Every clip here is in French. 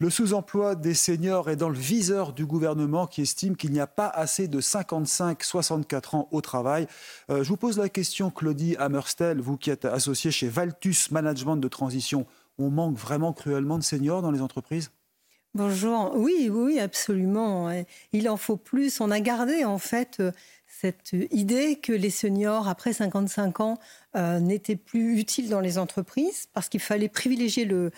Le sous-emploi des seniors est dans le viseur du gouvernement qui estime qu'il n'y a pas assez de 55-64 ans au travail. Euh, je vous pose la question, Claudie Hammerstel, vous qui êtes associée chez Valtus Management de Transition. On manque vraiment cruellement de seniors dans les entreprises? Bonjour. Oui, oui, absolument. Il en faut plus. On a gardé en fait cette idée que les seniors après 55 ans euh, n'étaient plus utiles dans les entreprises parce qu'il fallait privilégier le,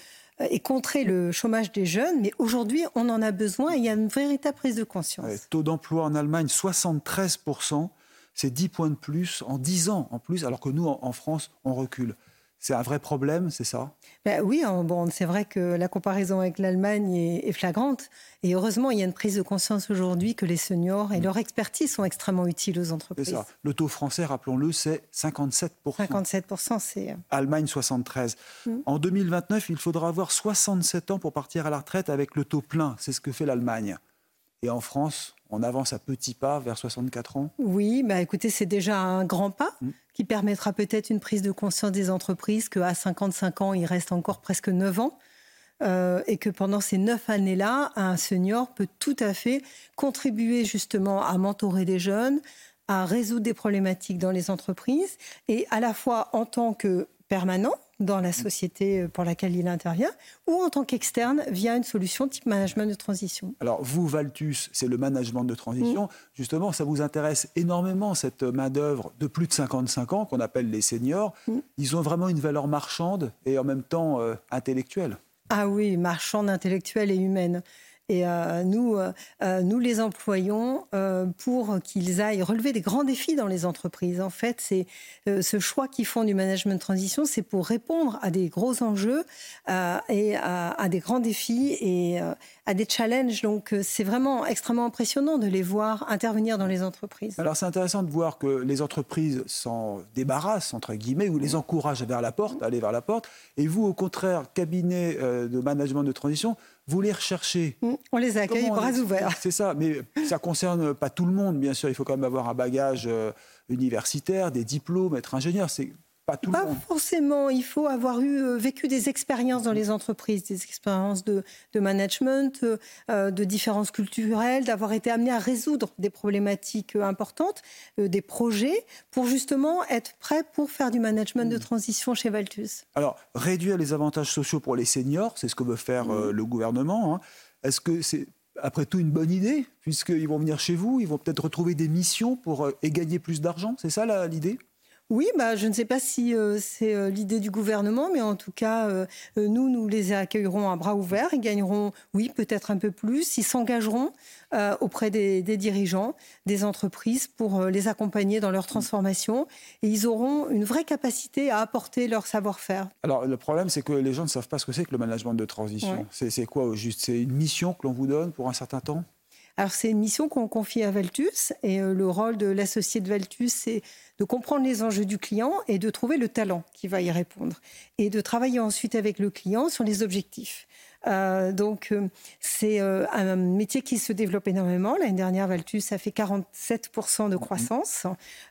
et contrer le chômage des jeunes. Mais aujourd'hui, on en a besoin et il y a une véritable prise de conscience. taux d'emploi en Allemagne, 73%. C'est 10 points de plus en 10 ans en plus, alors que nous, en France, on recule. C'est un vrai problème, c'est ça? Ben Oui, bon, c'est vrai que la comparaison avec l'Allemagne est, flagrante. Et heureusement, il y a une prise de conscience aujourd'hui que les seniors et mm. leur expertise sont extrêmement utiles aux entreprises. C'est ça. Le taux français, rappelons-le, c'est 57%. 57%, c'est... Euh, Allemagne, 73%. Mm. En 2029, il faudra avoir 67 ans pour partir à la retraite avec le taux plein. C'est ce que fait l'Allemagne. Et en France, on avance à petits pas vers 64 ans? Oui, bah écoutez, c'est déjà un grand pas mm. Qui permettra peut-être une prise de conscience des entreprises qu'à 55 ans, il reste encore presque 9 ans. Euh, et que pendant ces neuf années-là, un senior peut tout à fait contribuer justement à mentorer des jeunes, à résoudre des problématiques dans les entreprises, et à la fois en tant que permanent, dans la société pour laquelle il intervient, ou en tant qu'externe via une solution type management de transition. Alors vous, Valtus, c'est le management de transition. Mm. Justement, ça vous intéresse énormément, cette main-d'œuvre de plus de 55 ans qu'on appelle les seniors. Mm. Ils ont vraiment une valeur marchande et en même temps euh, intellectuelle. Ah oui, marchande, intellectuelle et humaine. Et euh, nous, euh, euh, nous les employons pour qu'ils aillent relever des grands défis dans les entreprises. En fait, c'est ce choix qu'ils font du management de transition, c'est pour répondre à des gros enjeux et à, des grands défis et à des challenges. Donc, c'est vraiment extrêmement impressionnant de les voir intervenir dans les entreprises. Alors, c'est intéressant de voir que les entreprises s'en débarrassent, entre guillemets, ou les encouragent vers la porte, à aller vers la porte. Et vous, au contraire, cabinet de management de transition, vous les recherchez. Mm, on les accueille bras ouverts. C'est ça, mais ça concerne pas tout le monde, bien sûr. Il faut quand même avoir un bagage euh, universitaire, des diplômes, être ingénieur. C'est pas forcément. Il faut avoir eu euh, vécu des expériences dans les entreprises, des expériences de, management, euh, euh, de différences culturelles, d'avoir été amené à résoudre des problématiques importantes, des projets, pour justement être prêt pour faire du management de hmm. transition chez Valtus. Alors, réduire les avantages sociaux pour les seniors, c'est ce que veut faire hmm. le gouvernement. Hein. Est-ce que c'est après tout une bonne idée, puisqu'ils vont venir chez vous, ils vont peut-être retrouver des missions pour et gagner plus d'argent C'est ça l'idée? Oui, bah, je ne sais pas si euh, c'est euh, l'idée du gouvernement, mais en tout cas, euh, nous, nous les accueillerons à bras ouverts. Ils gagneront, oui, peut-être un peu plus. Ils s'engageront auprès des, dirigeants, des entreprises pour les accompagner dans leur transformation. Et ils auront une vraie capacité à apporter leur savoir-faire. Alors, le problème, c'est que les gens ne savent pas ce que c'est que le management de transition. C'est quoi au juste? C'est une mission que l'on vous donne pour un certain temps? Alors c'est une mission qu'on confie à Valtus et le rôle de l'associé de Valtus, c'est de comprendre les enjeux du client et de trouver le talent qui va y répondre. Et de travailler ensuite avec le client sur les objectifs. Euh, donc, euh, c'est euh, un métier qui se développe énormément. L'année dernière, Valtus a fait 47% de croissance.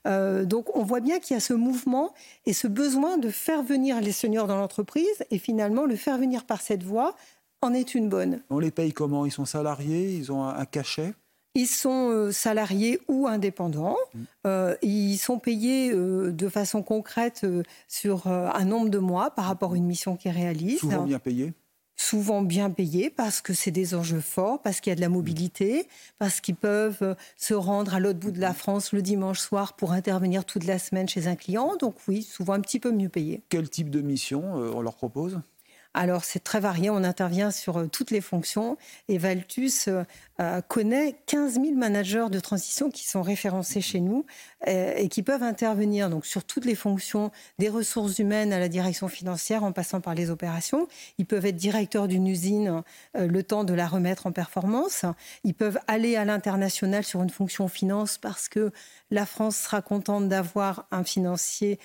donc, on voit bien qu'il y a ce mouvement et ce besoin de faire venir les seniors dans l'entreprise et finalement le faire venir par cette voie en est une bonne. On les paye comment? Ils sont salariés? Ils ont un cachet? Ils sont euh, salariés ou indépendants. Mm. Euh, ils sont payés euh, de façon concrète sur un nombre de mois par rapport à une mission qu'ils réalisent. Souvent bien payés? Souvent bien payés parce que c'est des enjeux forts, parce qu'il y a de la mobilité, parce qu'ils peuvent se rendre à l'autre bout de la France le dimanche soir pour intervenir toute la semaine chez un client. Donc oui, souvent un petit peu mieux payés. Quel type de mission on leur propose? Alors c'est très varié, on intervient sur euh, toutes les fonctions et Valtus euh, euh, connaît 15 000 managers de transition qui sont référencés chez nous et qui peuvent intervenir donc sur toutes les fonctions des ressources humaines à la direction financière en passant par les opérations. Ils peuvent être directeurs d'une usine le temps de la remettre en performance. Ils peuvent aller à l'international sur une fonction finance parce que la France sera contente d'avoir un financier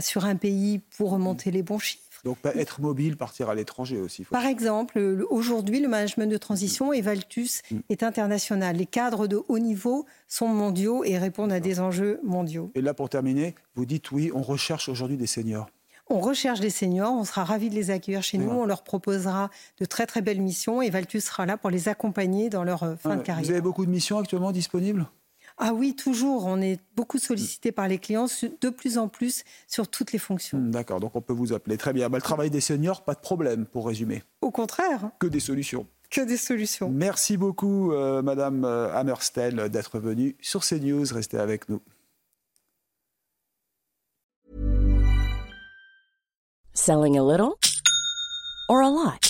sur un pays pour remonter les bons chiffres. Donc être mobile, partir à l'étranger aussi. Par exemple, aujourd'hui, le management de transition et Valtus mm. est international. Les cadres de haut niveau sont mondiaux et répondent à des enjeux mondiaux. Et là, pour terminer, vous dites oui, on recherche aujourd'hui des seniors. On recherche des seniors, on sera ravis de les accueillir chez nous, on leur proposera de très très belles missions et Valtus sera là pour les accompagner dans leur euh, fin de carrière. Vous avez beaucoup de missions actuellement disponibles? Ah oui, toujours. On est beaucoup sollicité par les clients, de plus en plus sur toutes les fonctions. Hmm, d'accord, donc on peut vous appeler. Très bien. Bah, le travail des seniors, pas de problème, pour résumer. Au contraire. Que des solutions. Que des solutions. Merci beaucoup, euh, Madame euh, Hammerstel, d'être venue sur CNews. Restez avec nous. Selling a little or a lot?